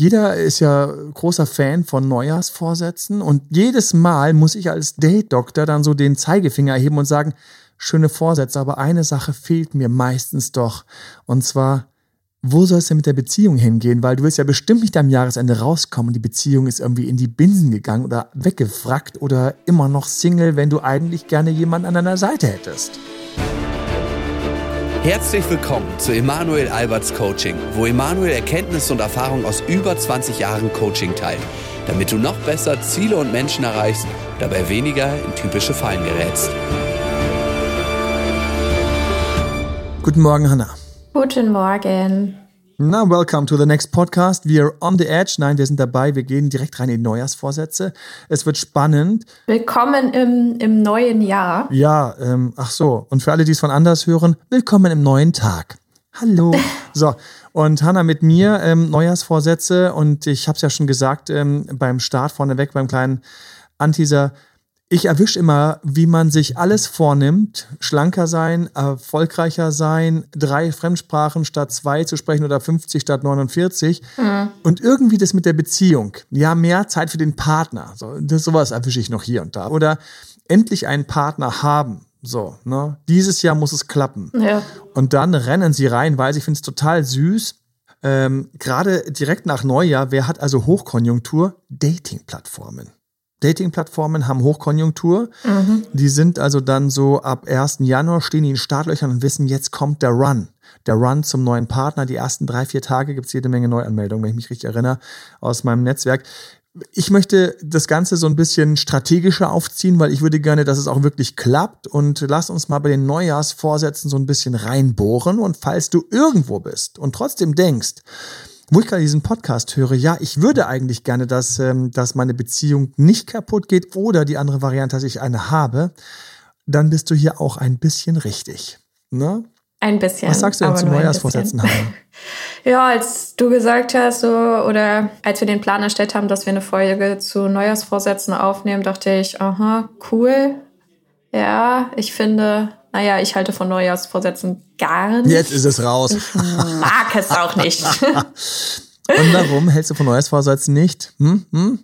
Jeder ist ja großer Fan von Neujahrsvorsätzen und jedes Mal muss ich als Date-Doktor dann so den Zeigefinger erheben und sagen, schöne Vorsätze, aber eine Sache fehlt mir meistens doch. Und zwar, wo soll es denn mit der Beziehung hingehen? Weil du wirst ja bestimmt nicht am Jahresende rauskommen und die Beziehung ist irgendwie in die Binsen gegangen oder weggefrackt oder immer noch Single, wenn du eigentlich gerne jemanden an deiner Seite hättest. Herzlich willkommen zu Emanuel Alberts Coaching, wo Emanuel Erkenntnisse und Erfahrung aus über 20 Jahren Coaching teilt, damit du noch besser Ziele und Menschen erreichst, dabei weniger in typische Fallen gerätst. Guten Morgen, Hannah. Guten Morgen. Na, welcome to the next podcast. We are on the edge. Nein, wir sind dabei. Wir gehen direkt rein in die Neujahrsvorsätze. Es wird spannend. Willkommen im, im neuen Jahr. Ja, ähm, ach so. Und für alle, die es von anders hören, willkommen im neuen Tag. Hallo. So, und Hanna mit mir ähm, Neujahrsvorsätze. Und ich habe es ja schon gesagt ähm, beim Start vorneweg, beim kleinen Anteaser. Ich erwische immer, wie man sich alles vornimmt, schlanker sein, erfolgreicher sein, drei Fremdsprachen statt zwei zu sprechen oder 50 statt 49 mhm. und irgendwie das mit der Beziehung. Ja, mehr Zeit für den Partner. So, das, sowas erwische ich noch hier und da. Oder endlich einen Partner haben. So, ne? Dieses Jahr muss es klappen. Ja. Und dann rennen sie rein, weil ich finde es total süß. Ähm, Gerade direkt nach Neujahr, wer hat also Hochkonjunktur? Dating-Plattformen. Dating-Plattformen haben Hochkonjunktur. Mhm. Die sind also dann so ab 1. Januar stehen die in Startlöchern und wissen, jetzt kommt der Run. Der Run zum neuen Partner. Die ersten drei, vier Tage gibt es jede Menge Neuanmeldungen, wenn ich mich richtig erinnere, aus meinem Netzwerk. Ich möchte das Ganze so ein bisschen strategischer aufziehen, weil ich würde gerne, dass es auch wirklich klappt. Und lass uns mal bei den Neujahrsvorsätzen so ein bisschen reinbohren. Und falls du irgendwo bist und trotzdem denkst, wo ich gerade diesen Podcast höre, ja, ich würde eigentlich gerne, dass, ähm, dass meine Beziehung nicht kaputt geht oder die andere Variante, dass ich eine habe, dann bist du hier auch ein bisschen richtig. Ne? Ein bisschen. Was sagst du denn zu Neujahrsvorsätzen ja, als du gesagt hast, so, oder als wir den Plan erstellt haben, dass wir eine Folge zu Neujahrsvorsätzen aufnehmen, dachte ich, aha, cool. Ja, ich finde, naja, ich halte von Neujahrsvorsätzen gar nicht. Jetzt ist es raus. Ich mag es auch nicht. Und warum hältst du von Neujahrsvorsätzen nicht? Hm? Hm?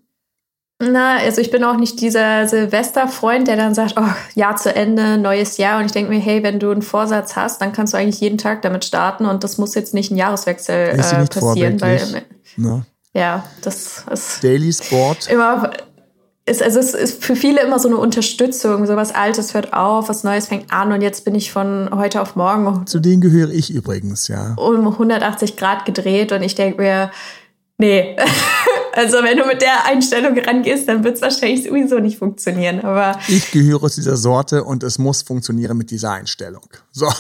Na, also ich bin auch nicht dieser Silvesterfreund, der dann sagt, oh, Jahr zu Ende, neues Jahr. Und ich denke mir, hey, wenn du einen Vorsatz hast, dann kannst du eigentlich jeden Tag damit starten und das muss jetzt nicht ein Jahreswechsel äh, passieren, weil no. ja, das ist Daily Sport. Immer ist, also es ist für viele immer so eine Unterstützung. So was Altes hört auf, was Neues fängt an und jetzt bin ich von heute auf morgen. Zu denen gehöre ich übrigens, ja. Um 180 Grad gedreht und ich denke mir, nee. also wenn du mit der Einstellung rangehst, dann wird es wahrscheinlich sowieso nicht funktionieren. Aber ich gehöre zu dieser Sorte und es muss funktionieren mit dieser Einstellung. So.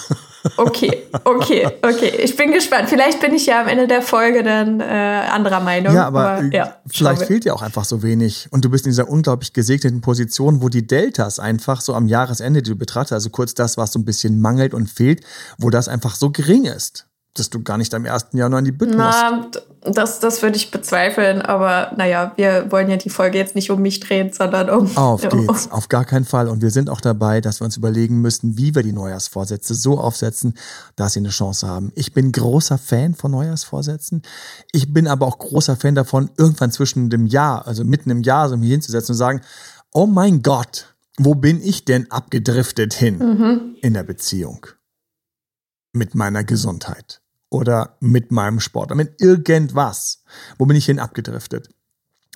Okay, okay, okay. Ich bin gespannt. Vielleicht bin ich ja am Ende der Folge dann äh, anderer Meinung. Ja, aber, aber ja, vielleicht fehlt dir auch einfach so wenig. Und du bist in dieser unglaublich gesegneten Position, wo die Deltas einfach so am Jahresende, die du betrachtest, also kurz das, was so ein bisschen mangelt und fehlt, wo das einfach so gering ist dass du gar nicht am 1. Januar in die Bütten Na. Das, das würde ich bezweifeln, aber naja, wir wollen ja die Folge jetzt nicht um mich drehen, sondern um. Auf geht's, auf gar keinen Fall. Und wir sind auch dabei, dass wir uns überlegen müssen, wie wir die Neujahrsvorsätze so aufsetzen, dass sie eine Chance haben. Ich bin großer Fan von Neujahrsvorsätzen. Ich bin aber auch großer Fan davon, irgendwann zwischen dem Jahr, also mitten im Jahr, so mich hinzusetzen und sagen, oh mein Gott, wo bin ich denn abgedriftet hin mhm. in der Beziehung? Mit meiner Gesundheit oder mit meinem Sport mit irgendwas. Wo bin ich hin abgedriftet?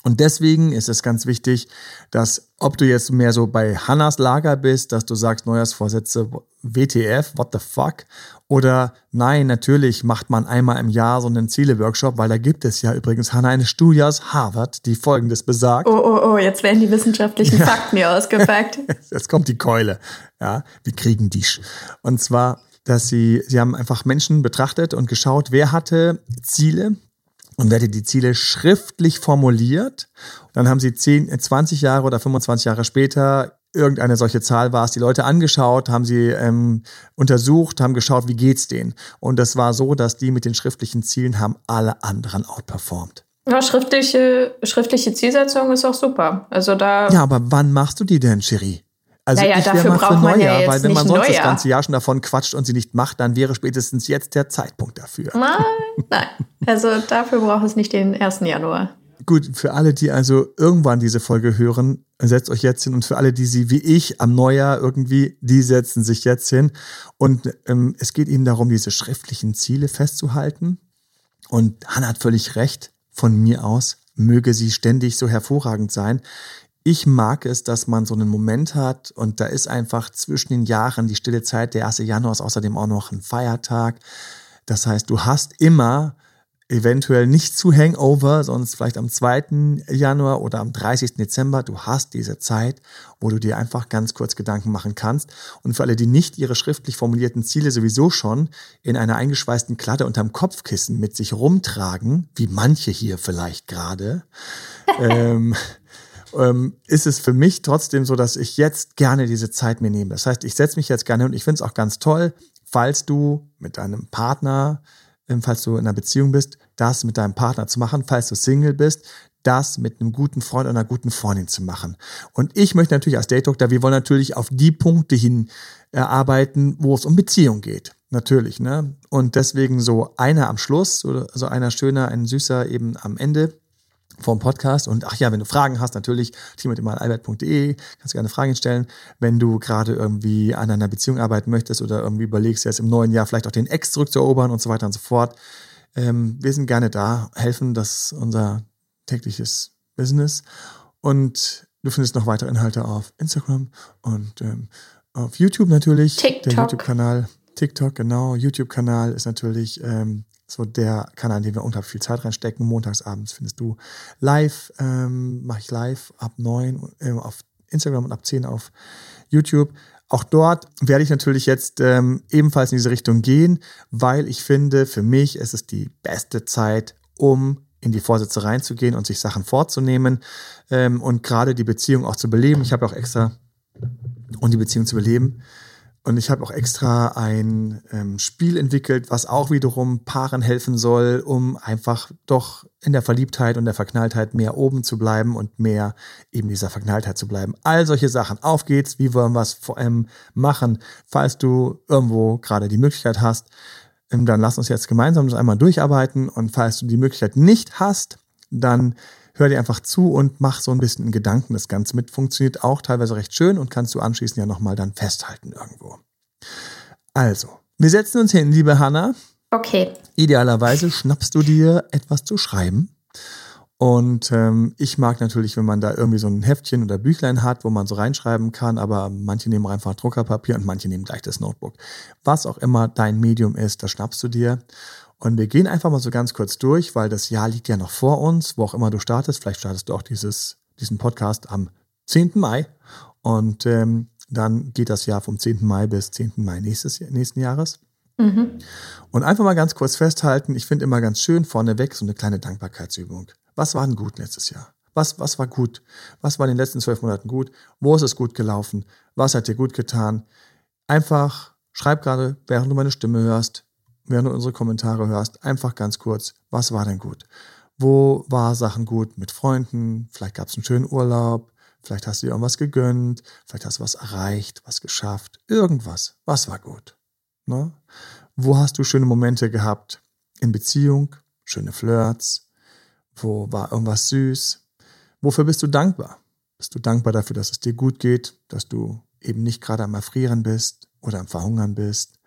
Und deswegen ist es ganz wichtig, dass ob du jetzt mehr so bei Hannas Lager bist, dass du sagst, Neujahrsvorsätze WTF, what the fuck? Oder nein, natürlich macht man einmal im Jahr so einen Ziele-Workshop, weil da gibt es ja übrigens, Hanna, eine Studie aus Harvard, die Folgendes besagt. Oh, oh, oh, jetzt werden die wissenschaftlichen Fakten hier ausgepackt. jetzt kommt die Keule. Ja, wir kriegen die. Und zwar dass sie, sie haben einfach Menschen betrachtet und geschaut, wer hatte Ziele und wer hatte die Ziele schriftlich formuliert. Dann haben sie 10, 20 Jahre oder 25 Jahre später irgendeine solche Zahl war es, die Leute angeschaut, haben sie ähm, untersucht, haben geschaut, wie geht's denen. Und das war so, dass die mit den schriftlichen Zielen haben alle anderen outperformed. Ja, schriftliche, schriftliche Zielsetzung ist auch super. Also da. Ja, aber wann machst du die denn, Cherie? Also naja, ich dafür mal braucht für man ja Neujahr, jetzt weil wenn man sonst das Neujahr. ganze Jahr schon davon quatscht und sie nicht macht, dann wäre spätestens jetzt der Zeitpunkt dafür. Nein, nein. Also dafür braucht es nicht den 1. Januar. Gut, für alle, die also irgendwann diese Folge hören, setzt euch jetzt hin und für alle, die sie wie ich am Neujahr irgendwie, die setzen sich jetzt hin. Und ähm, es geht eben darum, diese schriftlichen Ziele festzuhalten. Und Hannah hat völlig recht, von mir aus möge sie ständig so hervorragend sein. Ich mag es, dass man so einen Moment hat und da ist einfach zwischen den Jahren die stille Zeit. Der 1. Januar ist außerdem auch noch ein Feiertag. Das heißt, du hast immer eventuell nicht zu Hangover, sonst vielleicht am 2. Januar oder am 30. Dezember. Du hast diese Zeit, wo du dir einfach ganz kurz Gedanken machen kannst. Und für alle, die nicht ihre schriftlich formulierten Ziele sowieso schon in einer eingeschweißten Kladde unterm Kopfkissen mit sich rumtragen, wie manche hier vielleicht gerade, ähm, ähm, ist es für mich trotzdem so, dass ich jetzt gerne diese Zeit mir nehme. Das heißt, ich setze mich jetzt gerne und ich finde es auch ganz toll, falls du mit deinem Partner, ähm, falls du in einer Beziehung bist, das mit deinem Partner zu machen, falls du Single bist, das mit einem guten Freund oder einer guten Freundin zu machen. Und ich möchte natürlich als Date Doctor, wir wollen natürlich auf die Punkte hin erarbeiten, wo es um Beziehung geht. Natürlich, ne? Und deswegen so einer am Schluss, so einer schöner, ein süßer eben am Ende vom Podcast. Und ach ja, wenn du Fragen hast, natürlich team.albert.de, kannst du gerne Fragen stellen. Wenn du gerade irgendwie an einer Beziehung arbeiten möchtest oder irgendwie überlegst, jetzt im neuen Jahr vielleicht auch den Ex zurückzuerobern und so weiter und so fort. Ähm, wir sind gerne da, helfen, das ist unser tägliches Business. Und du findest noch weitere Inhalte auf Instagram und ähm, auf YouTube natürlich. TikTok. Der YouTube-Kanal. TikTok, genau. YouTube-Kanal ist natürlich ähm, so der Kanal, in den wir unglaublich viel Zeit reinstecken. Montagsabends findest du live, ähm, mache ich live ab neun äh, auf Instagram und ab zehn auf YouTube. Auch dort werde ich natürlich jetzt ähm, ebenfalls in diese Richtung gehen, weil ich finde, für mich ist es die beste Zeit, um in die Vorsätze reinzugehen und sich Sachen vorzunehmen ähm, und gerade die Beziehung auch zu beleben. Ich habe auch extra, und die Beziehung zu beleben, und ich habe auch extra ein ähm, Spiel entwickelt, was auch wiederum Paaren helfen soll, um einfach doch in der Verliebtheit und der Verknalltheit mehr oben zu bleiben und mehr eben dieser Verknalltheit zu bleiben. All solche Sachen. Auf geht's, wie wollen wir es vor allem machen, falls du irgendwo gerade die Möglichkeit hast, ähm, dann lass uns jetzt gemeinsam das einmal durcharbeiten. Und falls du die Möglichkeit nicht hast, dann hör dir einfach zu und mach so ein bisschen in Gedanken das Ganze mit. Funktioniert auch teilweise recht schön und kannst du anschließend ja nochmal dann festhalten irgendwo. Also, wir setzen uns hin, liebe Hanna. Okay. Idealerweise schnappst du dir etwas zu schreiben. Und ähm, ich mag natürlich, wenn man da irgendwie so ein Heftchen oder Büchlein hat, wo man so reinschreiben kann, aber manche nehmen einfach Druckerpapier und manche nehmen gleich das Notebook. Was auch immer dein Medium ist, das schnappst du dir. Und wir gehen einfach mal so ganz kurz durch, weil das Jahr liegt ja noch vor uns, wo auch immer du startest. Vielleicht startest du auch dieses, diesen Podcast am 10. Mai. Und ähm, dann geht das Jahr vom 10. Mai bis 10. Mai nächstes, nächsten Jahres. Mhm. Und einfach mal ganz kurz festhalten, ich finde immer ganz schön vorneweg so eine kleine Dankbarkeitsübung. Was war denn gut letztes Jahr? Was, was war gut? Was war in den letzten zwölf Monaten gut? Wo ist es gut gelaufen? Was hat dir gut getan? Einfach schreib gerade, während du meine Stimme hörst, während du unsere Kommentare hörst, einfach ganz kurz, was war denn gut? Wo war Sachen gut mit Freunden? Vielleicht gab es einen schönen Urlaub, vielleicht hast du dir irgendwas gegönnt, vielleicht hast du was erreicht, was geschafft, irgendwas. Was war gut? Ne? Wo hast du schöne Momente gehabt in Beziehung, schöne Flirts? Wo war irgendwas süß? Wofür bist du dankbar? Bist du dankbar dafür, dass es dir gut geht, dass du eben nicht gerade am Erfrieren bist oder am Verhungern bist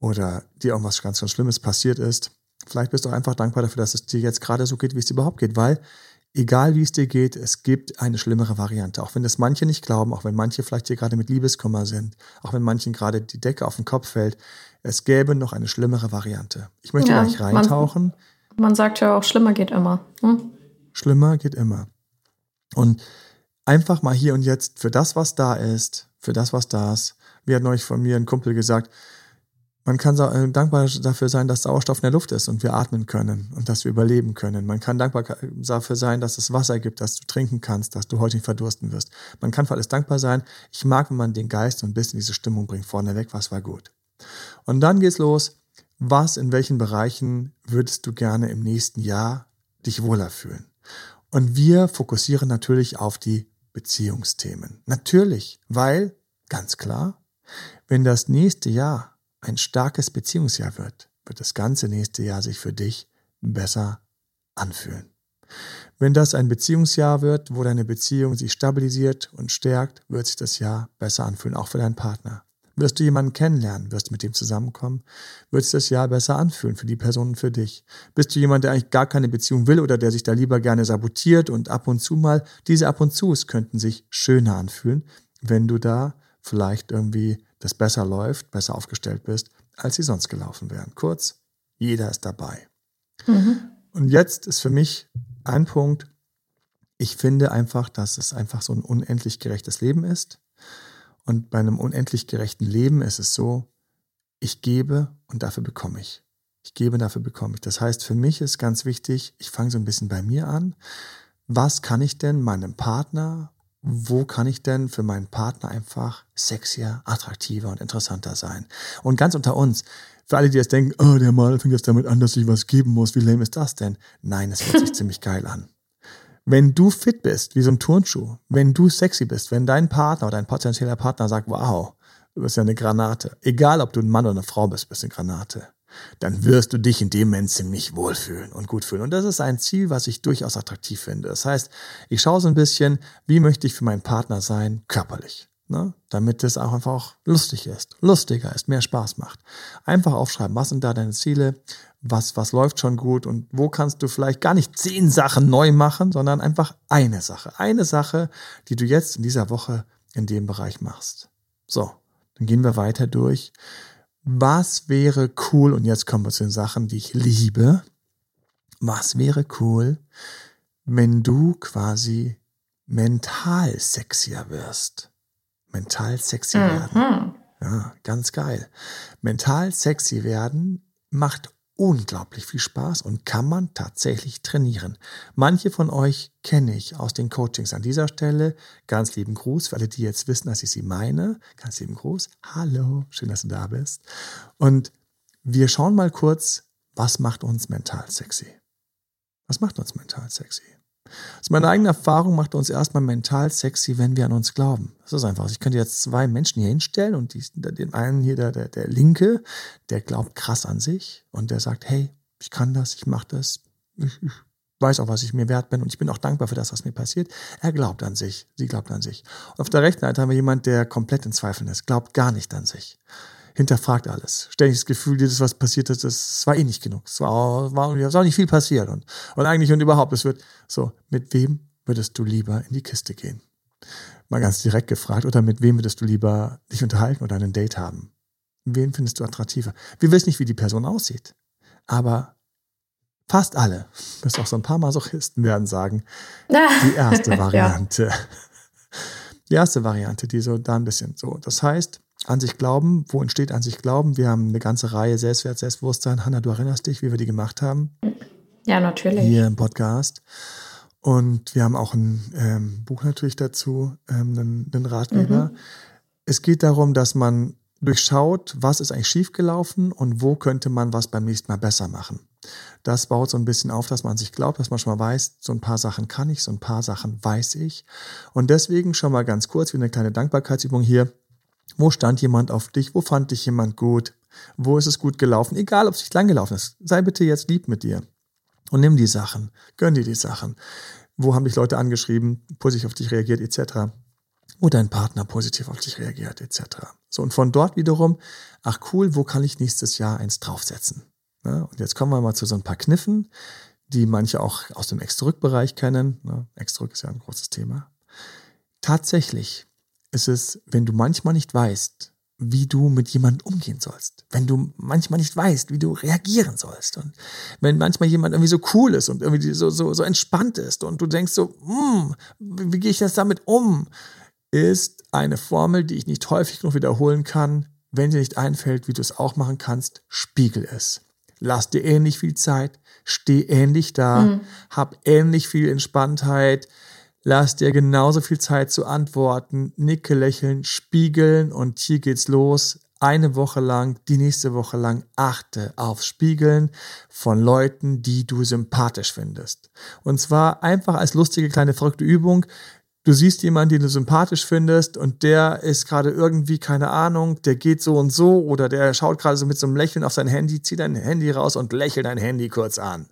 oder dir irgendwas ganz, ganz Schlimmes passiert ist? Vielleicht bist du auch einfach dankbar dafür, dass es dir jetzt gerade so geht, wie es dir überhaupt geht, weil egal wie es dir geht, es gibt eine schlimmere Variante. Auch wenn das manche nicht glauben, auch wenn manche vielleicht hier gerade mit Liebeskummer sind, auch wenn manchen gerade die Decke auf den Kopf fällt, es gäbe noch eine schlimmere Variante. Ich möchte Ja, gar nicht reintauchen. Man sagt ja auch, schlimmer geht immer. Hm? Schlimmer geht immer. Und einfach mal hier und jetzt für das, was da ist, für das, was da ist. Wie hat neulich von mir ein Kumpel gesagt, man kann äh, dankbar dafür sein, dass Sauerstoff in der Luft ist und wir atmen können und dass wir überleben können. Man kann dankbar dafür sein, dass es Wasser gibt, dass du trinken kannst, dass du heute nicht verdursten wirst. Man kann für alles dankbar sein. Ich mag, wenn man den Geist so ein bisschen in diese Stimmung bringt, vorneweg, was war gut. Und dann geht's los. Was, in welchen Bereichen würdest du gerne im nächsten Jahr dich wohler fühlen? Und wir fokussieren natürlich auf die Beziehungsthemen. Natürlich, weil ganz klar, wenn das nächste Jahr ein starkes Beziehungsjahr wird, wird das ganze nächste Jahr sich für dich besser anfühlen. Wenn das ein Beziehungsjahr wird, wo deine Beziehung sich stabilisiert und stärkt, wird sich das Jahr besser anfühlen, auch für deinen Partner. Wirst du jemanden kennenlernen, wirst du mit dem zusammenkommen, wird sich das Jahr besser anfühlen für die Person und für dich. Bist du jemand, der eigentlich gar keine Beziehung will oder der sich da lieber gerne sabotiert und ab und zu mal, diese ab und zu könnten sich schöner anfühlen, wenn du da vielleicht irgendwie das besser läuft, besser aufgestellt bist, als sie sonst gelaufen wären. Kurz, jeder ist dabei. Mhm. Und jetzt ist für mich ein Punkt, ich finde einfach, dass es einfach so ein unendlich gerechtes Leben ist. Und bei einem unendlich gerechten Leben ist es so, ich gebe und dafür bekomme ich. Ich gebe, dafür bekomme ich. Das heißt, für mich ist ganz wichtig, ich fange so ein bisschen bei mir an. Was kann ich denn meinem Partner, wo kann ich denn für meinen Partner einfach sexier, attraktiver und interessanter sein? Und ganz unter uns, für alle, die jetzt denken, oh, der Mann fängt jetzt damit an, dass ich was geben muss, wie lame ist das denn? Nein, es hört sich ziemlich geil an. Wenn du fit bist, wie so ein Turnschuh, wenn du sexy bist, wenn dein Partner oder dein potenzieller Partner sagt, wow, du bist ja eine Granate, egal ob du ein Mann oder eine Frau bist, bist eine Granate, dann wirst du dich in dem Moment ziemlich wohlfühlen und gut fühlen. Und das ist ein Ziel, was ich durchaus attraktiv finde. Das heißt, ich schaue so ein bisschen, wie möchte ich für meinen Partner sein, körperlich ne? damit es auch einfach auch lustig ist, lustiger ist, mehr Spaß macht. Einfach aufschreiben, was sind da deine Ziele, was, was läuft schon gut und wo kannst du vielleicht gar nicht zehn Sachen neu machen, sondern einfach eine Sache. Eine Sache, die du jetzt in dieser Woche in dem Bereich machst. So, dann gehen wir weiter durch. Was wäre cool, und jetzt kommen wir zu den Sachen, die ich liebe. Was wäre cool, wenn du quasi mental sexier wirst? Mental sexy mhm. werden. Ja, ganz geil. Mental sexy werden macht unglaublich viel Spaß und kann man tatsächlich trainieren. Manche von euch kenne ich aus den Coachings an dieser Stelle. Ganz lieben Gruß für alle, die jetzt wissen, dass ich sie meine. Ganz lieben Gruß. Hallo, schön, dass du da bist. Und wir schauen mal kurz, was macht uns mental sexy? Was macht uns mental sexy? Also meine eigene Erfahrung macht uns erstmal mental sexy, wenn wir an uns glauben. Das ist einfach. Ich könnte jetzt zwei Menschen hier hinstellen und die, den einen hier, der, der, der Linke, der glaubt krass an sich und der sagt, hey, ich kann das, ich mache das, ich, ich weiß auch, was ich mir wert bin und ich bin auch dankbar für das, was mir passiert. Er glaubt an sich, sie glaubt an sich. Und auf der rechten Seite haben wir jemand, der komplett in Zweifeln ist, glaubt gar nicht an sich hinterfragt alles. Ständig das Gefühl, dieses, was passiert ist, das war eh nicht genug. Es war, war, es war nicht viel passiert. Und, und eigentlich und überhaupt, es wird so, mit wem würdest du lieber in die Kiste gehen? Mal ganz direkt gefragt. Oder mit wem würdest du lieber dich unterhalten oder ein Date haben? Wen findest du attraktiver? Wir wissen nicht, wie die Person aussieht. Aber fast alle, bis auch so ein paar Masochisten werden sagen, die erste Variante. ja. Die erste Variante, die so da ein bisschen so. Das heißt, an sich glauben. Wo entsteht an sich glauben? Wir haben eine ganze Reihe Selbstwert, Selbstbewusstsein. Hanna, du erinnerst dich, wie wir die gemacht haben? Ja, natürlich. Hier im Podcast. Und wir haben auch ein ähm, Buch natürlich dazu, ähm, einen, einen Ratgeber. Mhm. Es geht darum, dass man durchschaut, was ist eigentlich schiefgelaufen und wo könnte man was beim nächsten Mal besser machen. Das baut so ein bisschen auf, dass man sich glaubt, dass man schon mal weiß, so ein paar Sachen kann ich, so ein paar Sachen weiß ich. Und deswegen schon mal ganz kurz, wie eine kleine Dankbarkeitsübung hier. Wo stand jemand auf dich? Wo fand dich jemand gut? Wo ist es gut gelaufen? Egal, ob es nicht lang gelaufen ist. Sei bitte jetzt lieb mit dir. Und nimm die Sachen. Gönn dir die Sachen. Wo haben dich Leute angeschrieben, positiv auf dich reagiert, etc. Wo dein Partner positiv auf dich reagiert, etc. So, und von dort wiederum, ach cool, wo kann ich nächstes Jahr eins draufsetzen? Ja, und jetzt kommen wir mal zu so ein paar Kniffen, die manche auch aus dem Ex-Zurück-Bereich kennen. Ja, Ex-Zurück ist ja ein großes Thema. Tatsächlich ist es, wenn du manchmal nicht weißt, wie du mit jemandem umgehen sollst. Wenn du manchmal nicht weißt, wie du reagieren sollst. Und wenn manchmal jemand irgendwie so cool ist und irgendwie so, so, so entspannt ist und du denkst so, hm, wie, wie gehe ich jetzt damit um? Ist eine Formel, die ich nicht häufig genug wiederholen kann. Wenn dir nicht einfällt, wie du es auch machen kannst, spiegel es. Lass dir ähnlich viel Zeit, steh ähnlich da, mhm. hab ähnlich viel Entspanntheit, Lass dir genauso viel Zeit zu antworten, nicke, lächeln, spiegeln und hier geht's los. Eine Woche lang, die nächste Woche lang achte aufs Spiegeln von Leuten, die du sympathisch findest. Und zwar einfach als lustige kleine verrückte Übung. du siehst jemanden, den du sympathisch findest und der ist gerade irgendwie, keine Ahnung, der geht so und so oder der schaut gerade so mit so einem Lächeln auf sein Handy, zieh dein Handy raus und lächel dein Handy kurz an.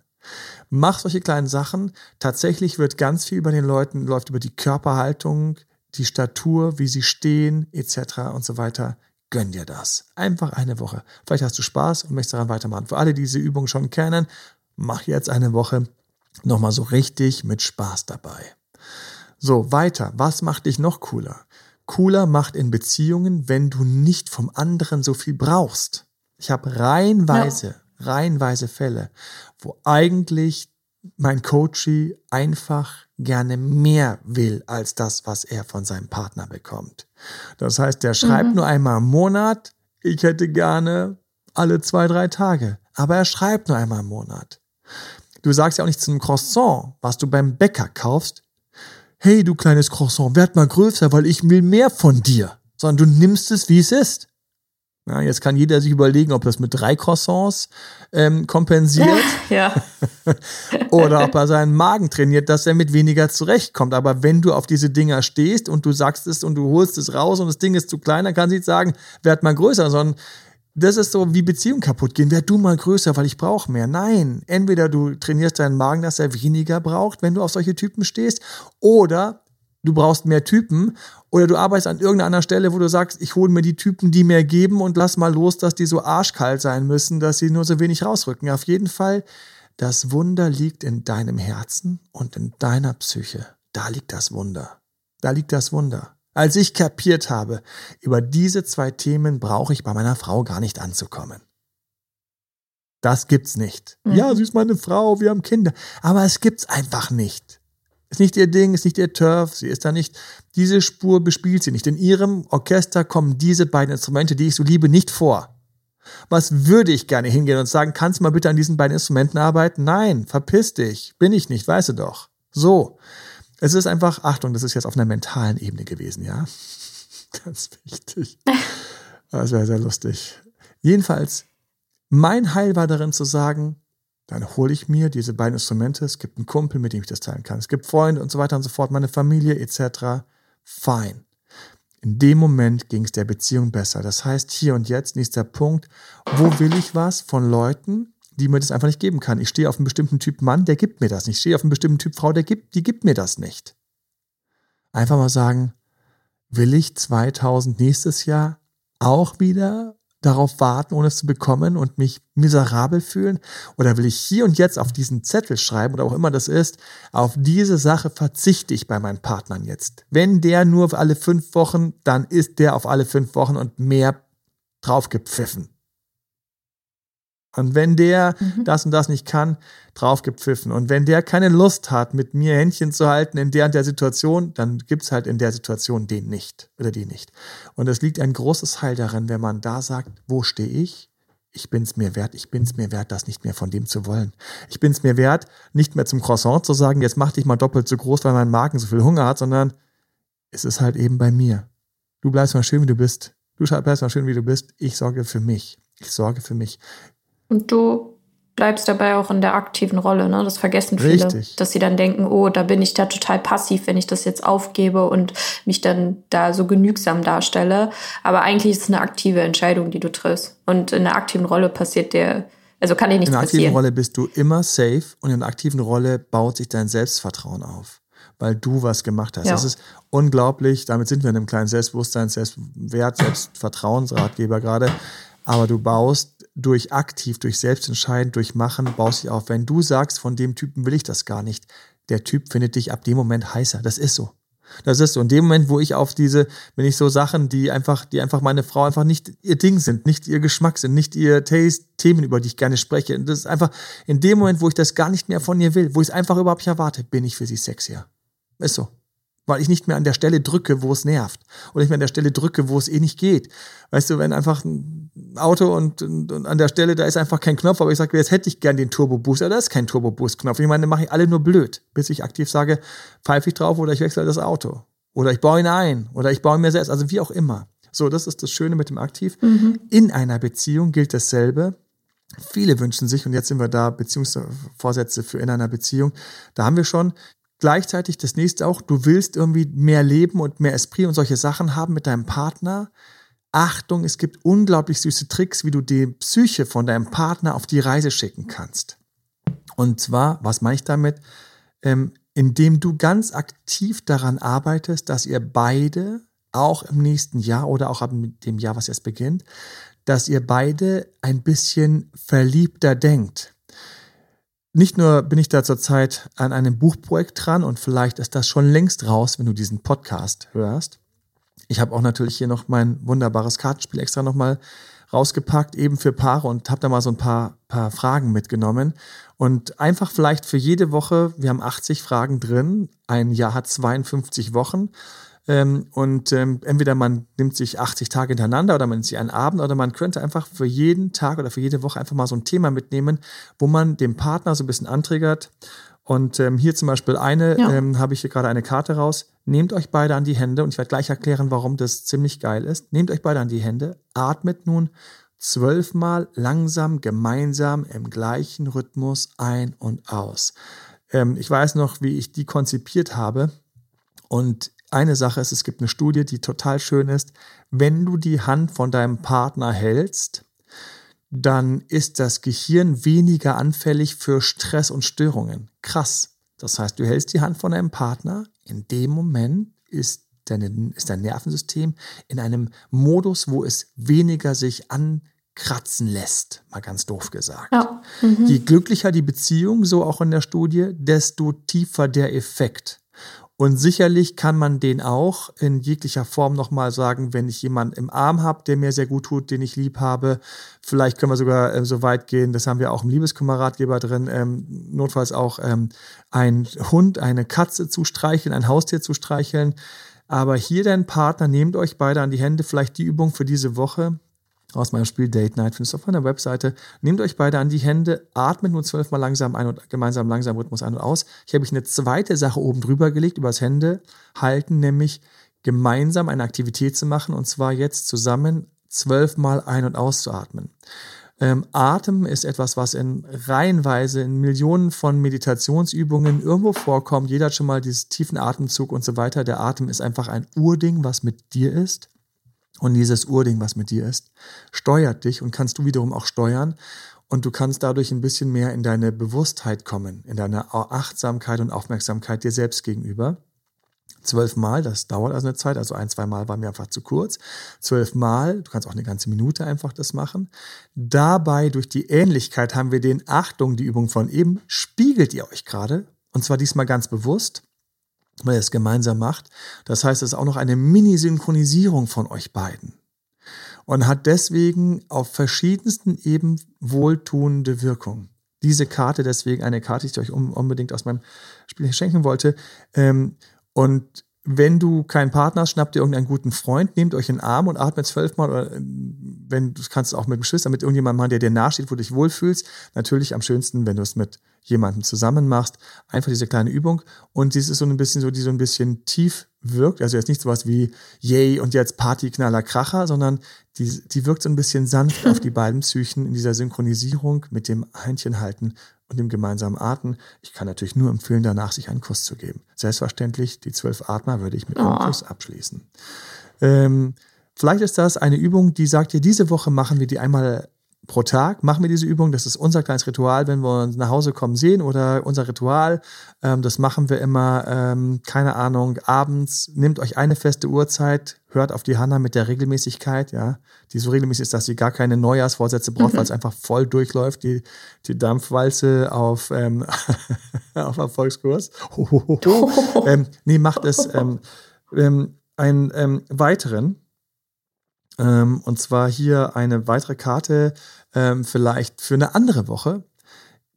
Mach solche kleinen Sachen. Tatsächlich wird ganz viel bei den Leuten, läuft über die Körperhaltung, die Statur, wie sie stehen, etc. und so weiter. Gönn dir das. Einfach eine Woche. Vielleicht hast du Spaß und möchtest daran weitermachen. Für alle, die diese Übung schon kennen, mach jetzt eine Woche nochmal so richtig mit Spaß dabei. So, weiter. Was macht dich noch cooler? Cooler macht in Beziehungen, wenn du nicht vom anderen so viel brauchst. Ich habe reihenweise, ja. reihenweise Fälle, wo eigentlich mein Coachie einfach gerne mehr will als das, was er von seinem Partner bekommt. Das heißt, der schreibt mhm. nur einmal im Monat, ich hätte gerne alle zwei, drei Tage. Aber er schreibt nur einmal im Monat. Du sagst ja auch nicht zu einem Croissant, was du beim Bäcker kaufst, hey du kleines Croissant, werd mal größer, weil ich will mehr von dir. Sondern du nimmst es, wie es ist. Ja, jetzt kann jeder sich überlegen, ob das mit drei Croissants ähm, kompensiert ja. oder ob er seinen Magen trainiert, dass er mit weniger zurechtkommt. Aber wenn du auf diese Dinger stehst und du sagst es und du holst es raus und das Ding ist zu klein, dann kann sie nicht sagen, werd mal größer, sondern das ist so wie Beziehung kaputt gehen. Werd du mal größer, weil ich brauche mehr. Nein, entweder du trainierst deinen Magen, dass er weniger braucht, wenn du auf solche Typen stehst, oder du brauchst mehr Typen oder du arbeitest an irgendeiner Stelle, wo du sagst, ich hole mir die Typen, die mehr geben und lass mal los, dass die so arschkalt sein müssen, dass sie nur so wenig rausrücken. Auf jeden Fall, das Wunder liegt in deinem Herzen und in deiner Psyche. Da liegt das Wunder. Da liegt das Wunder. Als ich kapiert habe, über diese zwei Themen brauche ich bei meiner Frau gar nicht anzukommen. Das gibt's nicht. Mhm. Ja, sie ist meine Frau, wir haben Kinder. Aber es gibt's einfach nicht. Ist nicht ihr Ding, ist nicht ihr Turf, sie ist da nicht, diese Spur bespielt sie nicht. In ihrem Orchester kommen diese beiden Instrumente, die ich so liebe, nicht vor. Was würde ich gerne hingehen und sagen, kannst du mal bitte an diesen beiden Instrumenten arbeiten? Nein, verpiss dich, bin ich nicht, weißt du doch. So. Es ist einfach, Achtung, das ist jetzt auf einer mentalen Ebene gewesen, ja? Ganz wichtig. Das wäre sehr lustig. Jedenfalls, mein Heil war darin zu sagen, dann hole ich mir diese beiden Instrumente. Es gibt einen Kumpel, mit dem ich das teilen kann. Es gibt Freunde und so weiter und so fort, meine Familie etc. Fein. In dem Moment ging es der Beziehung besser. Das heißt, hier und jetzt, nächster Punkt, wo will ich was von Leuten, die mir das einfach nicht geben kann? Ich stehe auf einen bestimmten Typ Mann, der gibt mir das nicht. Ich stehe auf einen bestimmten Typ Frau, der gibt, die gibt mir das nicht. Einfach mal sagen, will ich 2000 nächstes Jahr auch wieder darauf warten, ohne es zu bekommen und mich miserabel fühlen? Oder will ich hier und jetzt auf diesen Zettel schreiben oder auch immer das ist, auf diese Sache verzichte ich bei meinen Partnern jetzt. Wenn der nur alle fünf Wochen, dann ist der auf alle fünf Wochen und mehr draufgepfiffen. Und wenn der mhm. das und das nicht kann, draufgepfiffen. Und wenn der keine Lust hat, mit mir Händchen zu halten in der und der Situation, dann gibt's halt in der Situation den nicht oder die nicht. Und es liegt ein großes Heil darin, wenn man da sagt, wo stehe ich? Ich bin's mir wert, ich bin's mir wert, das nicht mehr von dem zu wollen. Ich bin's mir wert, nicht mehr zum Croissant zu sagen, jetzt mach dich mal doppelt so groß, weil mein Magen so viel Hunger hat, sondern es ist halt eben bei mir. Du bleibst mal schön, wie du bist. Du bleibst mal schön, wie du bist. Ich sorge für mich. Ich sorge für mich. Und du bleibst dabei auch in der aktiven Rolle. Ne? Das vergessen viele, Richtig. dass sie dann denken, oh, da bin ich da total passiv, wenn ich das jetzt aufgebe und mich dann da so genügsam darstelle. Aber eigentlich ist es eine aktive Entscheidung, die du triffst. Und in der aktiven Rolle passiert dir, also kann dir nichts passieren. In der aktiven Rolle bist du immer safe und in der aktiven Rolle baut sich dein Selbstvertrauen auf. Weil du was gemacht hast. Ja. Das ist unglaublich. Damit sind wir in einem kleinen Selbstbewusstsein, Selbstwert, Selbstvertrauensratgeber gerade. Aber du baust durch aktiv, durch Selbstentscheiden, durch Machen, baust dich auf. Wenn du sagst, von dem Typen will ich das gar nicht, der Typ findet dich ab dem Moment heißer. Das ist so. Das ist so. In dem Moment, wo ich auf diese, wenn ich so Sachen, die einfach, die einfach meine Frau einfach nicht ihr Ding sind, nicht ihr Geschmack sind, nicht ihr Taste, Themen, über die ich gerne spreche. Das ist einfach in dem Moment, wo ich das gar nicht mehr von ihr will, wo ich es einfach überhaupt nicht erwarte, bin ich für sie sexier. Ist so weil ich nicht mehr an der Stelle drücke, wo es nervt. Oder nicht mehr an der Stelle drücke, wo es eh nicht geht. Weißt du, wenn einfach ein Auto und, und, und an der Stelle, da ist einfach kein Knopf, aber ich sage, jetzt hätte ich gern den Turbo Boost, aber da ist kein Turbo Boost Knopf. Ich meine, mache ich alle nur blöd, bis ich aktiv sage, pfeife ich drauf oder ich wechsle das Auto. Oder ich baue ihn ein. Oder ich baue ihn mir selbst. Also wie auch immer. So, das ist das Schöne mit dem Aktiv. Mhm. In einer Beziehung gilt dasselbe. Viele wünschen sich, und jetzt sind wir da, Beziehungsvorsätze für in einer Beziehung. Da haben wir schon, gleichzeitig das nächste auch, du willst irgendwie mehr Leben und mehr Esprit und solche Sachen haben mit deinem Partner. Achtung, es gibt unglaublich süße Tricks, wie du die Psyche von deinem Partner auf die Reise schicken kannst. Und zwar, was meine ich damit? Ähm, indem du ganz aktiv daran arbeitest, dass ihr beide auch im nächsten Jahr oder auch ab dem Jahr, was jetzt beginnt, dass ihr beide ein bisschen verliebter denkt. Nicht nur bin ich da zurzeit an einem Buchprojekt dran und vielleicht ist das schon längst raus, wenn du diesen Podcast hörst. Ich habe auch natürlich hier noch mein wunderbares Kartenspiel extra nochmal rausgepackt, eben für Paare und habe da mal so ein paar, paar Fragen mitgenommen. Und einfach vielleicht für jede Woche, wir haben 80 Fragen drin, ein Jahr hat 52 Wochen. Ähm, und ähm, entweder man nimmt sich 80 Tage hintereinander oder man nimmt sich einen Abend oder man könnte einfach für jeden Tag oder für jede Woche einfach mal so ein Thema mitnehmen, wo man dem Partner so ein bisschen antriggert. Und ähm, hier zum Beispiel eine, ja. ähm, habe ich hier gerade eine Karte raus. Nehmt euch beide an die Hände und ich werde gleich erklären, warum das ziemlich geil ist. Nehmt euch beide an die Hände, atmet nun zwölfmal langsam gemeinsam im gleichen Rhythmus ein und aus. Ähm, ich weiß noch, wie ich die konzipiert habe und eine Sache ist, es gibt eine Studie, die total schön ist. Wenn du die Hand von deinem Partner hältst, dann ist das Gehirn weniger anfällig für Stress und Störungen. Krass. Das heißt, du hältst die Hand von deinem Partner, in dem Moment ist, deine, ist dein Nervensystem in einem Modus, wo es weniger sich ankratzen lässt, mal ganz doof gesagt. Ja. Mhm. Je glücklicher die Beziehung, so auch in der Studie, desto tiefer der Effekt. Und sicherlich kann man den auch in jeglicher Form nochmal sagen, wenn ich jemanden im Arm habe, der mir sehr gut tut, den ich lieb habe. Vielleicht können wir sogar äh, so weit gehen, das haben wir auch im Liebeskummerratgeber drin, ähm, notfalls auch ähm, ein Hund, eine Katze zu streicheln, ein Haustier zu streicheln. Aber hier dein Partner, nehmt euch beide an die Hände, vielleicht die Übung für diese Woche aus meinem Spiel Date Night findest du auf meiner Webseite. Nehmt euch beide an die Hände, atmet nur zwölfmal langsam ein und gemeinsam langsam Rhythmus ein und aus. Ich habe euch eine zweite Sache oben drüber gelegt, übers Hände halten, nämlich gemeinsam eine Aktivität zu machen und zwar jetzt zusammen zwölfmal ein- und auszuatmen. Ähm, Atem ist etwas, was in reihenweise in Millionen von Meditationsübungen irgendwo vorkommt. Jeder hat schon mal diesen tiefen Atemzug und so weiter. Der Atem ist einfach ein Urding, was mit dir ist. Und dieses Urding, was mit dir ist, steuert dich und kannst du wiederum auch steuern. Und du kannst dadurch ein bisschen mehr in deine Bewusstheit kommen, in deine Achtsamkeit und Aufmerksamkeit dir selbst gegenüber. Zwölfmal, das dauert also eine Zeit, also ein, zwei Mal war mir einfach zu kurz. Zwölfmal, du kannst auch eine ganze Minute einfach das machen. Dabei, durch die Ähnlichkeit, haben wir den Achtung, die Übung von eben, spiegelt ihr euch gerade. Und zwar diesmal ganz bewusst weil ihr es gemeinsam macht. Das heißt, es ist auch noch eine Mini-Synchronisierung von euch beiden und hat deswegen auf verschiedensten Ebenen wohltuende Wirkung. Diese Karte, deswegen eine Karte, die ich euch unbedingt aus meinem Spiel schenken wollte. Ähm, und wenn du keinen Partner hast, schnappt ihr irgendeinen guten Freund, nehmt euch in den Arm und atmet zwölfmal oder äh, wenn du kannst auch mit dem Geschwister, mit irgendjemandem machen, der dir nahesteht, wo du dich wohlfühlst. Natürlich am schönsten, wenn du es mit jemandem zusammen machst. Einfach diese kleine Übung. Und dies ist so ein bisschen so, die so ein bisschen tief wirkt. Also jetzt nicht sowas wie Yay und jetzt Party, Knaller, Kracher, sondern die, die wirkt so ein bisschen sanft auf die beiden Psychen in dieser Synchronisierung mit dem Händchen halten und dem gemeinsamen Atmen. Ich kann natürlich nur empfehlen, danach sich einen Kuss zu geben. Selbstverständlich, die zwölf Atmer würde ich mit einem oh. Kuss abschließen. Ähm, vielleicht ist das eine Übung, die sagt dir, diese Woche machen wir die einmal pro Tag machen wir diese Übung. Das ist unser kleines Ritual, wenn wir uns nach Hause kommen sehen oder unser Ritual. Ähm, das machen wir immer, ähm, keine Ahnung, abends. Nehmt euch eine feste Uhrzeit, hört auf die Hanna mit der Regelmäßigkeit, ja, die so regelmäßig ist, dass sie gar keine Neujahrsvorsätze braucht, mhm. weil es einfach voll durchläuft, die, die Dampfwalze auf, ähm, auf Erfolgskurs. ähm, nee, macht es ähm, ähm, einen ähm, weiteren ähm, und zwar hier eine weitere Karte, ähm, vielleicht für eine andere Woche.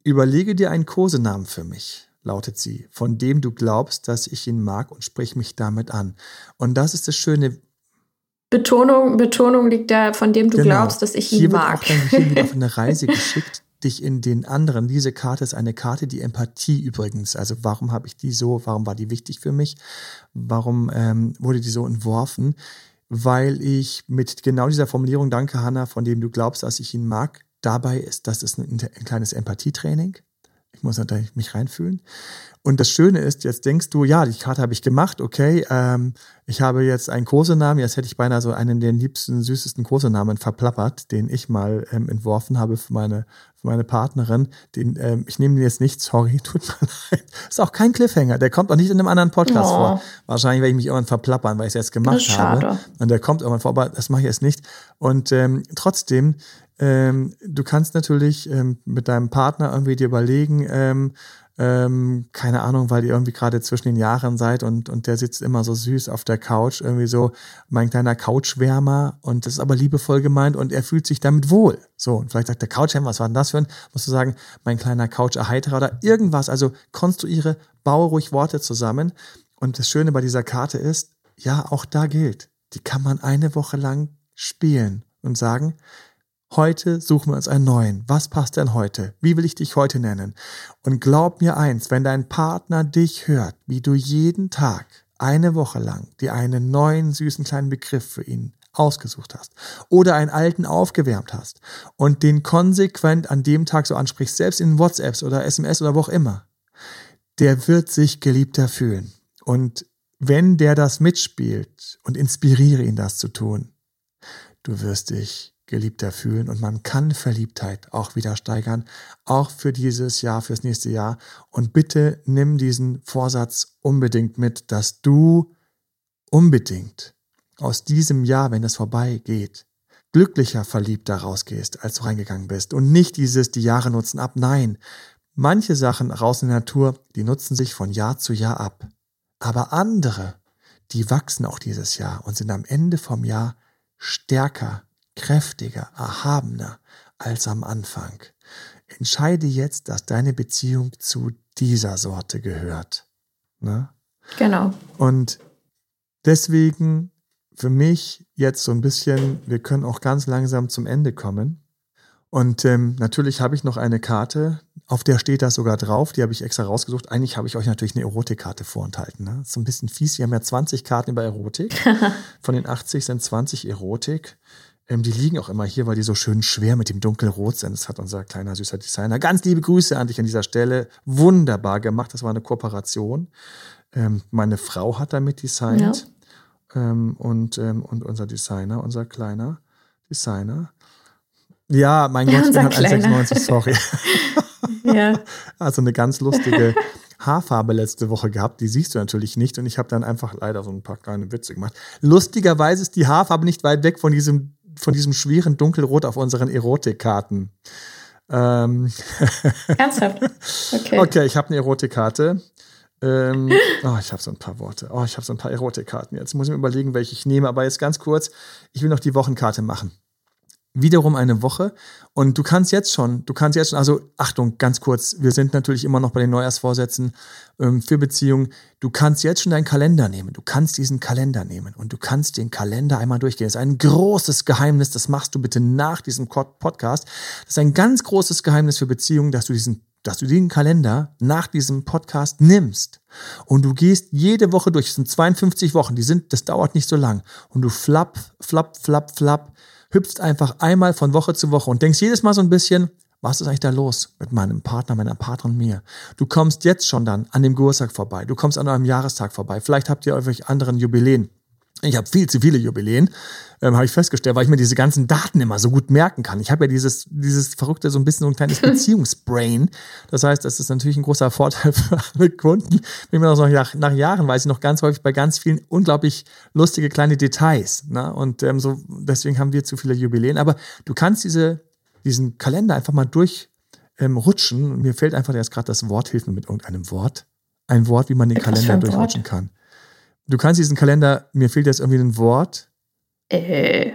Überlege dir einen Kosenamen für mich, lautet sie, von dem du glaubst, dass ich ihn mag und sprich mich damit an. Und das ist das Schöne. Betonung, Betonung liegt da, von dem du genau. glaubst, dass ich ihn hier mag. Wird auch Gehirn wieder auf eine Reise geschickt, dich in den anderen. Diese Karte ist eine Karte, die Empathie übrigens. Also warum habe ich die so? Warum war die wichtig für mich? Warum ähm, wurde die so entworfen? Weil ich mit genau dieser Formulierung, danke Hanna, von dem du glaubst, dass ich ihn mag, dabei ist, das ist ein, ein kleines Empathietraining. Ich muss natürlich mich reinfühlen. Und das Schöne ist, jetzt denkst du, ja, die Karte habe ich gemacht, okay, ähm, ich habe jetzt einen Kosenamen, jetzt hätte ich beinahe so einen der liebsten, süßesten Kosenamen verplappert, den ich mal ähm, entworfen habe für meine, meine Partnerin. Den, ähm, ich nehme den jetzt nicht, sorry, tut mir leid. Ist auch kein Cliffhanger, der kommt auch nicht in einem anderen Podcast oh. vor. Wahrscheinlich werde ich mich irgendwann verplappern, weil ich es jetzt gemacht habe. Und der kommt irgendwann vor, aber das mache ich jetzt nicht. Und ähm, trotzdem, ähm, du kannst natürlich ähm, mit deinem Partner irgendwie dir überlegen, ähm, ähm, keine Ahnung, weil ihr irgendwie gerade zwischen den Jahren seid und, und der sitzt immer so süß auf der Couch, irgendwie so mein kleiner Couchwärmer und das ist aber liebevoll gemeint und er fühlt sich damit wohl. So, und vielleicht sagt der Couchwärmer, was war denn das für ein? Musst du sagen, mein kleiner Couch-Erheiterer oder irgendwas. Also konstruiere, baue ruhig Worte zusammen. Und das Schöne bei dieser Karte ist, ja, auch da gilt, die kann man eine Woche lang spielen und sagen, Heute suchen wir uns einen neuen. Was passt denn heute? Wie will ich dich heute nennen? Und glaub mir eins, wenn dein Partner dich hört, wie du jeden Tag eine Woche lang dir einen neuen süßen kleinen Begriff für ihn ausgesucht hast oder einen alten aufgewärmt hast und den konsequent an dem Tag so ansprichst, selbst in WhatsApps oder SMS oder wo auch immer, der wird sich geliebter fühlen. Und wenn der das mitspielt und inspiriere ihn das zu tun, du wirst dich geliebter fühlen und man kann Verliebtheit auch wieder steigern, auch für dieses Jahr, fürs nächste Jahr. Und bitte nimm diesen Vorsatz unbedingt mit, dass du unbedingt aus diesem Jahr, wenn es vorbeigeht, glücklicher verliebter rausgehst, als du reingegangen bist. Und nicht dieses, die Jahre nutzen ab. Nein, manche Sachen raus in der Natur, die nutzen sich von Jahr zu Jahr ab. Aber andere, die wachsen auch dieses Jahr und sind am Ende vom Jahr stärker, kräftiger, erhabener als am Anfang. Entscheide jetzt, dass deine Beziehung zu dieser Sorte gehört. Ne? Genau. Und deswegen für mich jetzt so ein bisschen, wir können auch ganz langsam zum Ende kommen. Und ähm, natürlich habe ich noch eine Karte, auf der steht das sogar drauf, die habe ich extra rausgesucht. Eigentlich habe ich euch natürlich eine Erotikkarte vorenthalten. Ne? Das ist so ein bisschen fies, wir haben ja 20 Karten über Erotik. Von den 80 sind 20 Erotik. Ähm, die liegen auch immer hier, weil die so schön schwer mit dem Dunkelrot sind. Das hat unser kleiner süßer Designer. Ganz liebe Grüße an dich an dieser Stelle. Wunderbar gemacht. Das war eine Kooperation. Ähm, meine Frau hat damit designt. Ja. Ähm, und, ähm, und unser Designer, unser kleiner Designer. Ja, mein Gott, ich bin halt 1,96, sorry. ja. Also eine ganz lustige Haarfarbe letzte Woche gehabt. Die siehst du natürlich nicht. Und ich habe dann einfach leider so ein paar kleine Witze gemacht. Lustigerweise ist die Haarfarbe nicht weit weg von diesem von diesem schweren Dunkelrot auf unseren Erotikkarten. Ähm Ernsthaft? Okay. Okay, ich habe eine Erotikkarte. Ähm, oh, ich habe so ein paar Worte. Oh, ich habe so ein paar Erotikkarten. Jetzt muss ich mir überlegen, welche ich nehme. Aber jetzt ganz kurz, ich will noch die Wochenkarte machen wiederum eine Woche. Und du kannst jetzt schon, du kannst jetzt schon, also Achtung, ganz kurz, wir sind natürlich immer noch bei den Neujahrsvorsätzen ähm, für Beziehungen. Du kannst jetzt schon deinen Kalender nehmen. Du kannst diesen Kalender nehmen und du kannst den Kalender einmal durchgehen. Das ist ein großes Geheimnis, das machst du bitte nach diesem Podcast. Das ist ein ganz großes Geheimnis für Beziehungen, dass du diesen dass du den Kalender nach diesem Podcast nimmst und du gehst jede Woche durch, es sind 52 Wochen, die sind, das dauert nicht so lang und du flapp, flapp, flapp, flapp hüpfst einfach einmal von Woche zu Woche und denkst jedes Mal so ein bisschen, was ist eigentlich da los mit meinem Partner, meiner Partnerin mir? Du kommst jetzt schon dann an dem Geburtstag vorbei, du kommst an eurem Jahrestag vorbei, vielleicht habt ihr irgendwelche anderen Jubiläen. Ich habe viel zu viele Jubiläen, ähm, habe ich festgestellt, weil ich mir diese ganzen Daten immer so gut merken kann. Ich habe ja dieses, dieses verrückte, so ein bisschen so ein kleines Beziehungsbrain. Das heißt, das ist natürlich ein großer Vorteil für alle Kunden. Wenn man noch nach, nach Jahren weiß ich noch ganz häufig bei ganz vielen unglaublich lustige kleine Details. Ne? Und ähm, so deswegen haben wir zu viele Jubiläen. Aber du kannst diese, diesen Kalender einfach mal durchrutschen. Ähm, mir fällt einfach jetzt gerade das Wort, hilf mir mit irgendeinem Wort. Ein Wort, wie man den Kalender durchrutschen kann. Du kannst diesen Kalender, mir fehlt jetzt irgendwie ein Wort. Äh,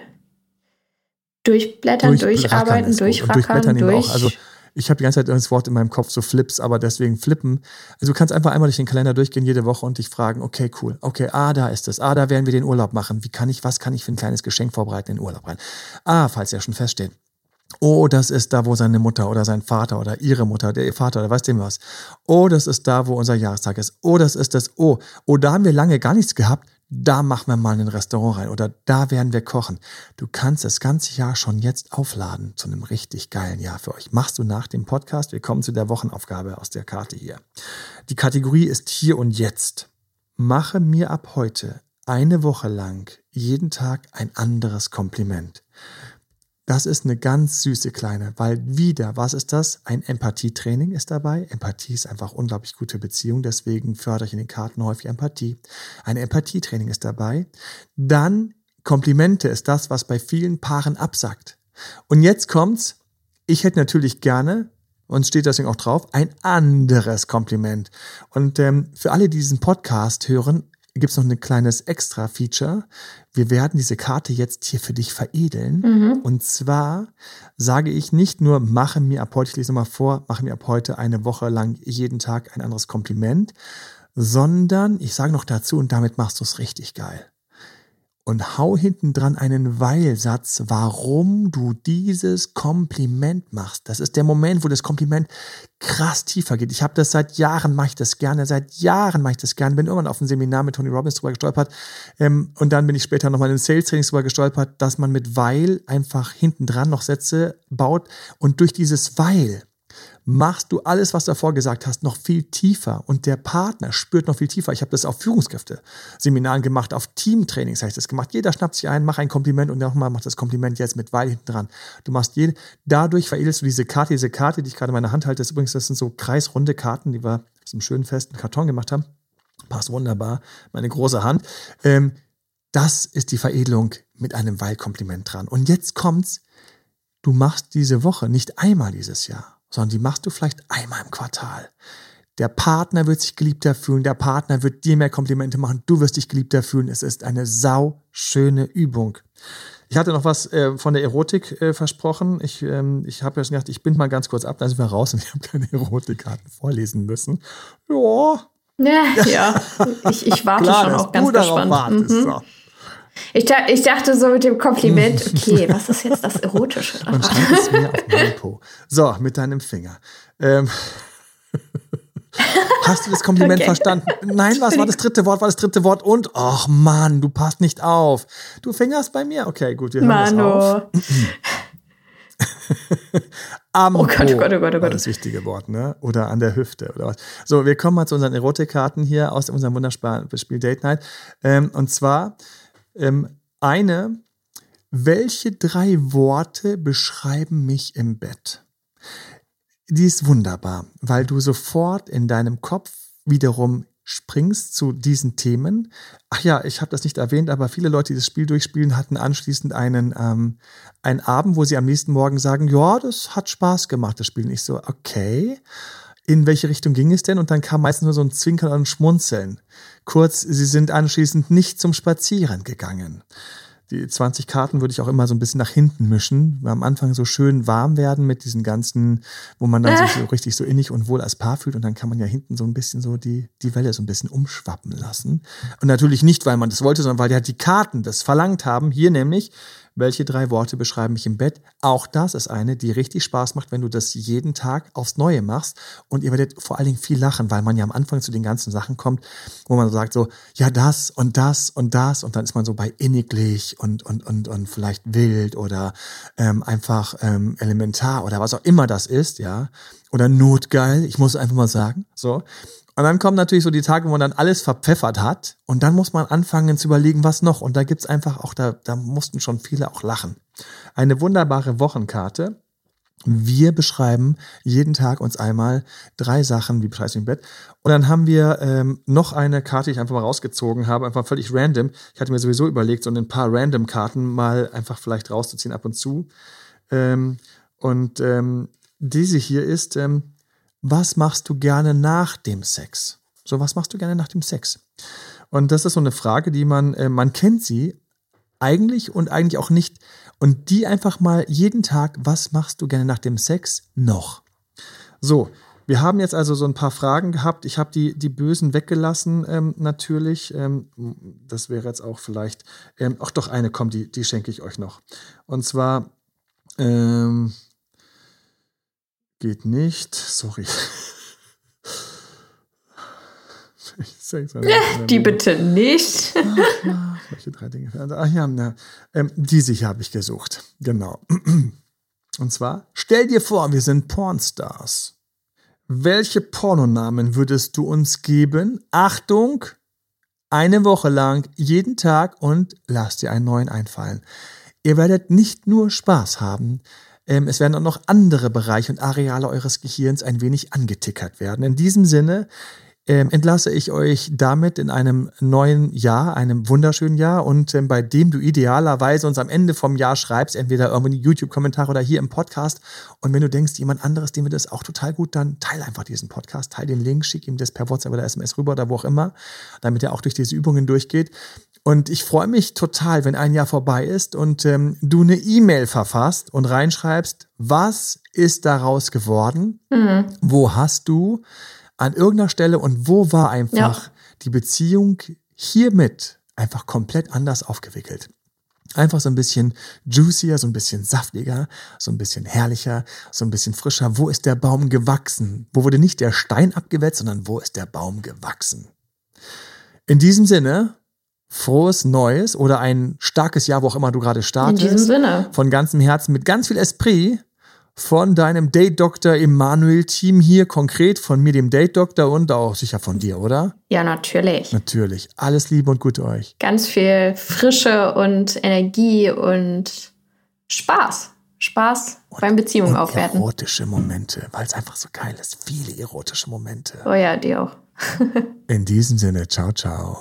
durchblättern, durcharbeiten, durchrackern, durchblättern durch. Auch. Also ich habe die ganze Zeit das Wort in meinem Kopf, so Flips, aber deswegen flippen. Also du kannst einfach einmal durch den Kalender durchgehen jede Woche und dich fragen, okay, cool, okay, ah, da ist es, ah, da werden wir den Urlaub machen. Wie kann ich, was kann ich für ein kleines Geschenk vorbereiten in den Urlaub rein? Ah, falls ja schon feststeht. Oh, das ist da, wo seine Mutter oder sein Vater oder ihre Mutter, der Vater oder weiß dem was. Oh, das ist da, wo unser Jahrestag ist. Oh, das ist das. Oh, oh, da haben wir lange gar nichts gehabt. da machen wir mal ein Restaurant rein oder da werden wir kochen. Du kannst das ganze Jahr schon jetzt aufladen zu einem richtig geilen Jahr für euch. Machst du nach dem Podcast. Wir kommen zu der Wochenaufgabe aus der Karte hier. Die Kategorie ist hier und jetzt. Mache mir ab heute eine Woche lang jeden Tag ein anderes Kompliment. Das ist eine ganz süße kleine, weil wieder, was ist das? Ein Empathietraining ist dabei. Empathie ist einfach unglaublich gute Beziehung, deswegen fördere ich in den Karten häufig Empathie. Ein Empathietraining ist dabei. Dann Komplimente ist das, was bei vielen Paaren absagt. Und jetzt kommt's. Ich hätte natürlich gerne, und steht deswegen auch drauf, ein anderes Kompliment. Und ähm, für alle, die diesen Podcast hören, gibt es noch ein kleines Extra-Feature. Wir werden diese Karte jetzt hier für dich veredeln. Mhm. Und zwar sage ich nicht nur, mache mir ab heute, ich lese nochmal vor, mache mir ab heute eine Woche lang jeden Tag ein anderes Kompliment, sondern ich sage noch dazu, und damit machst du es richtig geil und hau hinten dran einen Weilsatz, warum du dieses Kompliment machst. Das ist der Moment, wo das Kompliment krass tiefer geht. Ich habe das seit Jahren, mache ich das gerne, seit Jahren mache ich das gerne. Bin irgendwann auf ein Seminar mit Tony Robbins drüber gestolpert ähm, und dann bin ich später nochmal in Sales Trainings drüber gestolpert, dass man mit Weil einfach hinten dran noch Sätze baut und durch dieses Weil machst du alles, was du davor gesagt hast, noch viel tiefer und der Partner spürt noch viel tiefer. Ich habe das auf Führungskräfte-Seminaren gemacht, auf Teamtrainings habe ich das gemacht. Jeder schnappt sich ein, mach ein Kompliment und nochmal macht das Kompliment jetzt mit Weil hinten dran. Du machst jede, dadurch veredelst du diese Karte, diese Karte, die ich gerade in meiner Hand halte, das übrigens, das sind so kreisrunde Karten, die wir aus einem schönen festen Karton gemacht haben. Passt wunderbar, meine große Hand. Ähm, das ist die Veredelung mit einem Weil-Kompliment dran. Und jetzt kommt's, du machst diese Woche nicht einmal dieses Jahr sondern die machst du vielleicht einmal im Quartal. Der Partner wird sich geliebter fühlen, der Partner wird dir mehr Komplimente machen, du wirst dich geliebter fühlen. Es ist eine sau schöne Übung. Ich hatte noch was äh, von der Erotik äh, versprochen. Ich, ähm, ich habe ja schon gedacht, ich bin mal ganz kurz ab, dann sind wir raus und ich habe keine Erotikkarten vorlesen müssen. Ja. Ja, ja. Ich, ich warte Klar, schon auch ganz gespannt. Wartest, mhm. so. Ich, ich, dachte so mit dem Kompliment, okay, was ist jetzt das Erotische daran? Und schreib es mir auf meinen Po. So, mit deinem Finger. Ähm. Hast du das Kompliment okay. verstanden? Nein, was war das dritte Wort? War das dritte Wort? Und, ach Mann, du passt nicht auf. Du fingerst bei mir? Okay, gut, wir hören Mano. das auf. Am oh Gott, oh Gott, oh Gott, oh Gott. Das wichtige Wort, ne? Oder an der Hüfte oder was. So, wir kommen mal zu unseren Erotikkarten hier aus unserem wunderbaren Spiel Date Night. Ähm, und zwar ähm, eine, welche drei Worte beschreiben mich im Bett? Die ist wunderbar, weil du sofort in deinem Kopf wiederum springst zu diesen Themen. Ach ja, ich habe das nicht erwähnt, aber viele Leute, die das Spiel durchspielen, hatten anschließend einen, ähm, einen Abend, wo sie am nächsten Morgen sagen, ja, das hat Spaß gemacht, das Spiel. Und ich so, okay, in welche Richtung ging es denn? Und dann kam meistens nur so ein Zwinkern und Schmunzeln. Kurz, sie sind anschließend nicht zum Spazieren gegangen. Die 20 Karten würde ich auch immer so ein bisschen nach hinten mischen, weil am Anfang so schön warm werden mit diesen ganzen, wo man dann äh. sich so richtig so innig und wohl als Paar fühlt und dann kann man ja hinten so ein bisschen so die, die Welle so ein bisschen umschwappen lassen. Und natürlich nicht, weil man das wollte, sondern weil ja die Karten das verlangt haben. Hier nämlich, welche drei Worte beschreiben mich im Bett? Auch das ist eine, die richtig Spaß macht, wenn du das jeden Tag aufs Neue machst. Und ihr werdet vor allen Dingen viel lachen, weil man ja am Anfang zu den ganzen Sachen kommt, wo man sagt so, ja, das und das und das. Und dann ist man so bei inniglich und, und, und, und vielleicht wild oder ähm, einfach ähm, elementar oder was auch immer das ist, ja. Oder notgeil, ich muss einfach mal sagen, so. Und dann kommen natürlich so die Tage, wo man dann alles verpfeffert hat. Und dann muss man anfangen zu überlegen, was noch. Und da gibt's einfach auch, da, da mussten schon viele auch lachen. Eine wunderbare Wochenkarte. Wir beschreiben jeden Tag uns einmal drei Sachen, wie beschreibst du im Bett. Und dann haben wir ähm, noch eine Karte, die ich einfach mal rausgezogen habe, einfach völlig random. Ich hatte mir sowieso überlegt, so ein paar random Karten mal einfach vielleicht rauszuziehen ab und zu. Ähm, und ähm, diese hier ist, ähm, was machst du gerne nach dem Sex? So, was machst du gerne nach dem Sex? Und das ist so eine Frage, die man, äh, man kennt sie eigentlich und eigentlich auch nicht. Und die einfach mal jeden Tag, was machst du gerne nach dem Sex noch? So, wir haben jetzt also so ein paar Fragen gehabt. Ich habe die, die Bösen weggelassen, ähm, natürlich. Ähm, das wäre jetzt auch vielleicht. Ähm, ach doch, eine kommt, die, die schenke ich euch noch. Und zwar, ähm, Geht nicht. Sorry. die bitte nicht. Ach, ja, solche drei Dinge. Ach ja, na, ähm, die sicher habe ich gesucht. Genau. Und zwar, stell dir vor, wir sind Pornstars. Welche Pornonamen würdest du uns geben? Achtung, eine Woche lang, jeden Tag und lass dir einen neuen einfallen. Ihr werdet nicht nur Spaß haben, ähm, es werden auch noch andere Bereiche und Areale eures Gehirns ein wenig angetickert werden. In diesem Sinne, ähm, entlasse ich euch damit in einem neuen Jahr, einem wunderschönen Jahr und ähm, bei dem du idealerweise uns am Ende vom Jahr schreibst, entweder irgendwo in die YouTube-Kommentare oder hier im Podcast. Und wenn du denkst, jemand anderes, dem wird das auch total gut, dann teile einfach diesen Podcast, teile den Link, schick ihm das per WhatsApp oder SMS rüber oder wo auch immer, damit er auch durch diese Übungen durchgeht. Und ich freue mich total, wenn ein Jahr vorbei ist und ähm, du eine E-Mail verfasst und reinschreibst, was ist daraus geworden? Mhm. Wo hast du an irgendeiner Stelle und wo war einfach ja. die Beziehung hiermit einfach komplett anders aufgewickelt. Einfach so ein bisschen juicier, so ein bisschen saftiger, so ein bisschen herrlicher, so ein bisschen frischer. Wo ist der Baum gewachsen? Wo wurde nicht der Stein abgewetzt, sondern wo ist der Baum gewachsen? In diesem Sinne, frohes Neues oder ein starkes Jahr, wo auch immer du gerade startest. In diesem Sinne. Von ganzem Herzen mit ganz viel Esprit von deinem Date-Doktor Emanuel-Team hier, konkret von mir, dem Date-Doktor und auch sicher von dir, oder? Ja, natürlich. Natürlich. Alles Liebe und Gute euch. Ganz viel Frische und Energie und Spaß. Spaß und, beim Beziehungen und aufwerten. Erotische Momente, weil es einfach so geil ist. Viele erotische Momente. Oh ja, die auch. In diesem Sinne, ciao, ciao.